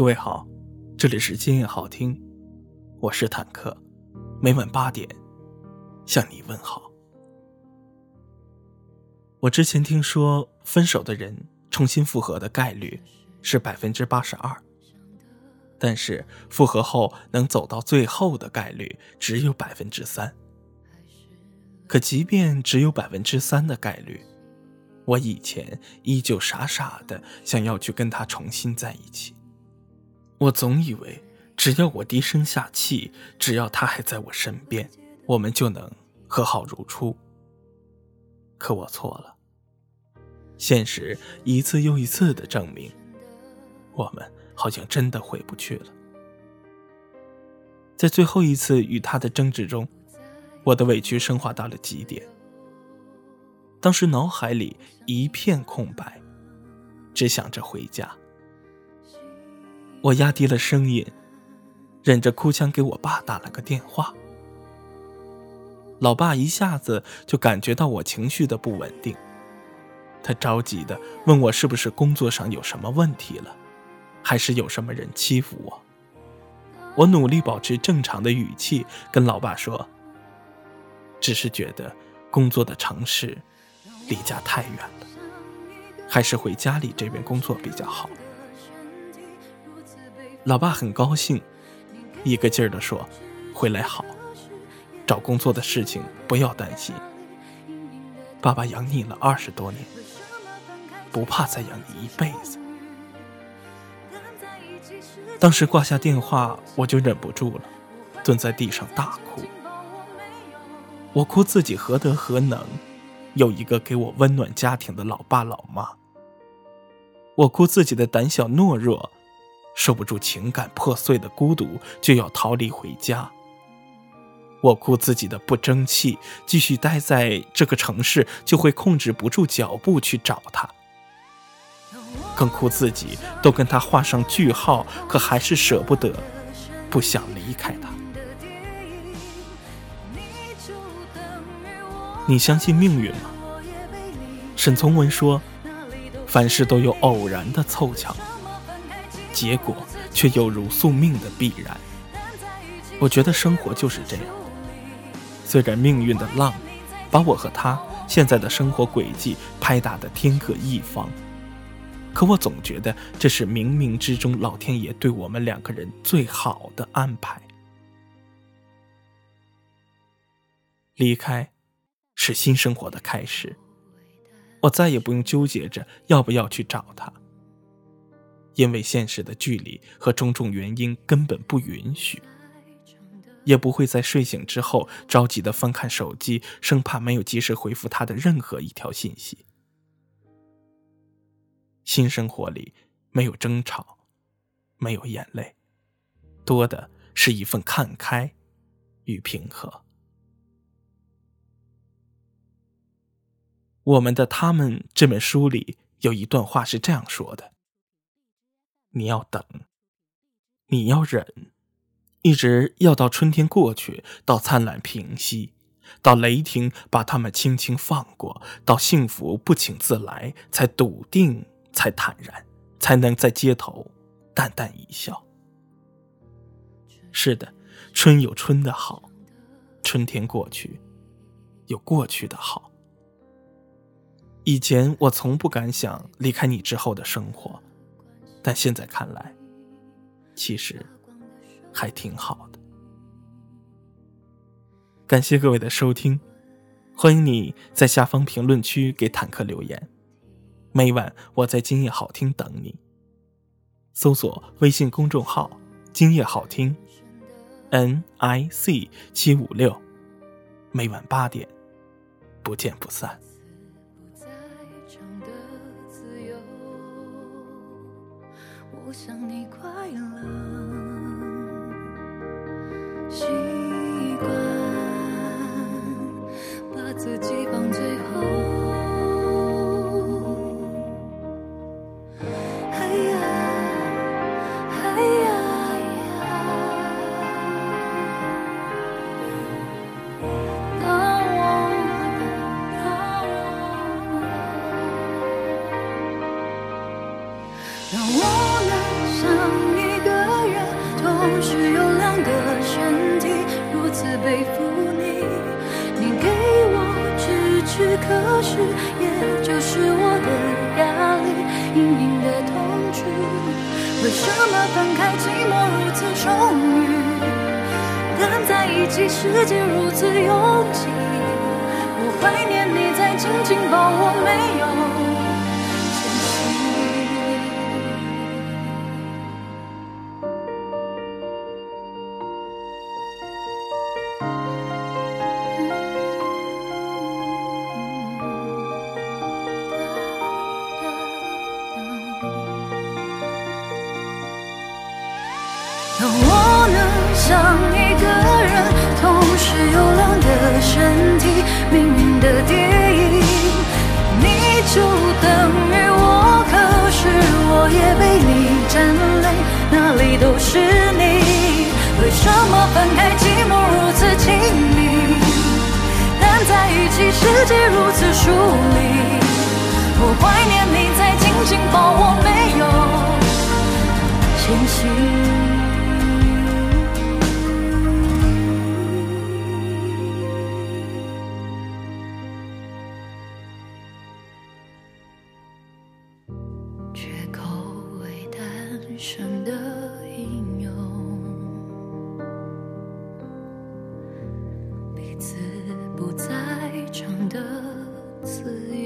各位好，这里是今夜好听，我是坦克，每晚八点向你问好。我之前听说，分手的人重新复合的概率是百分之八十二，但是复合后能走到最后的概率只有百分之三。可即便只有百分之三的概率，我以前依旧傻傻的想要去跟他重新在一起。我总以为，只要我低声下气，只要他还在我身边，我们就能和好如初。可我错了。现实一次又一次的证明，我们好像真的回不去了。在最后一次与他的争执中，我的委屈升华到了极点。当时脑海里一片空白，只想着回家。我压低了声音，忍着哭腔给我爸打了个电话。老爸一下子就感觉到我情绪的不稳定，他着急的问我是不是工作上有什么问题了，还是有什么人欺负我。我努力保持正常的语气跟老爸说：“只是觉得工作的城市离家太远了，还是回家里这边工作比较好。”老爸很高兴，一个劲儿的说：“回来好，找工作的事情不要担心。爸爸养你了二十多年，不怕再养你一辈子。”当时挂下电话，我就忍不住了，蹲在地上大哭。我哭自己何德何能，有一个给我温暖家庭的老爸老妈。我哭自己的胆小懦弱。受不住情感破碎的孤独，就要逃离回家。我哭自己的不争气，继续待在这个城市就会控制不住脚步去找他。更哭自己都跟他画上句号，可还是舍不得，不想离开他。你相信命运吗？沈从文说：“凡事都有偶然的凑巧。”结果却又如宿命的必然。我觉得生活就是这样。虽然命运的浪把我和他现在的生活轨迹拍打的天各一方，可我总觉得这是冥冥之中老天爷对我们两个人最好的安排。离开，是新生活的开始。我再也不用纠结着要不要去找他。因为现实的距离和种种原因根本不允许，也不会在睡醒之后着急的翻看手机，生怕没有及时回复他的任何一条信息。新生活里没有争吵，没有眼泪，多的是一份看开与平和。我们的他们这本书里有一段话是这样说的。你要等，你要忍，一直要到春天过去，到灿烂平息，到雷霆把他们轻轻放过，到幸福不请自来，才笃定，才坦然，才能在街头淡淡一笑。是的，春有春的好，春天过去，有过去的好。以前我从不敢想离开你之后的生活。但现在看来，其实还挺好的。感谢各位的收听，欢迎你在下方评论区给坦克留言。每晚我在今夜好听等你，搜索微信公众号“今夜好听 ”，N I C 七五六，每晚八点，不见不散。我想你快乐，背负你。你给我支持，可是也就是我的压力，隐隐的痛楚。为什么分开寂寞如此充裕，但在一起世界如此拥挤？我怀念你在紧紧抱我，没有。当我能像一个人，同时有两个身体，命运的电影，你就等于我，可是我也被你占领，哪里都是你。为什么分开寂寞如此亲密，但在一起世界如此疏离？我怀念你在深的英勇彼此不再争的自由。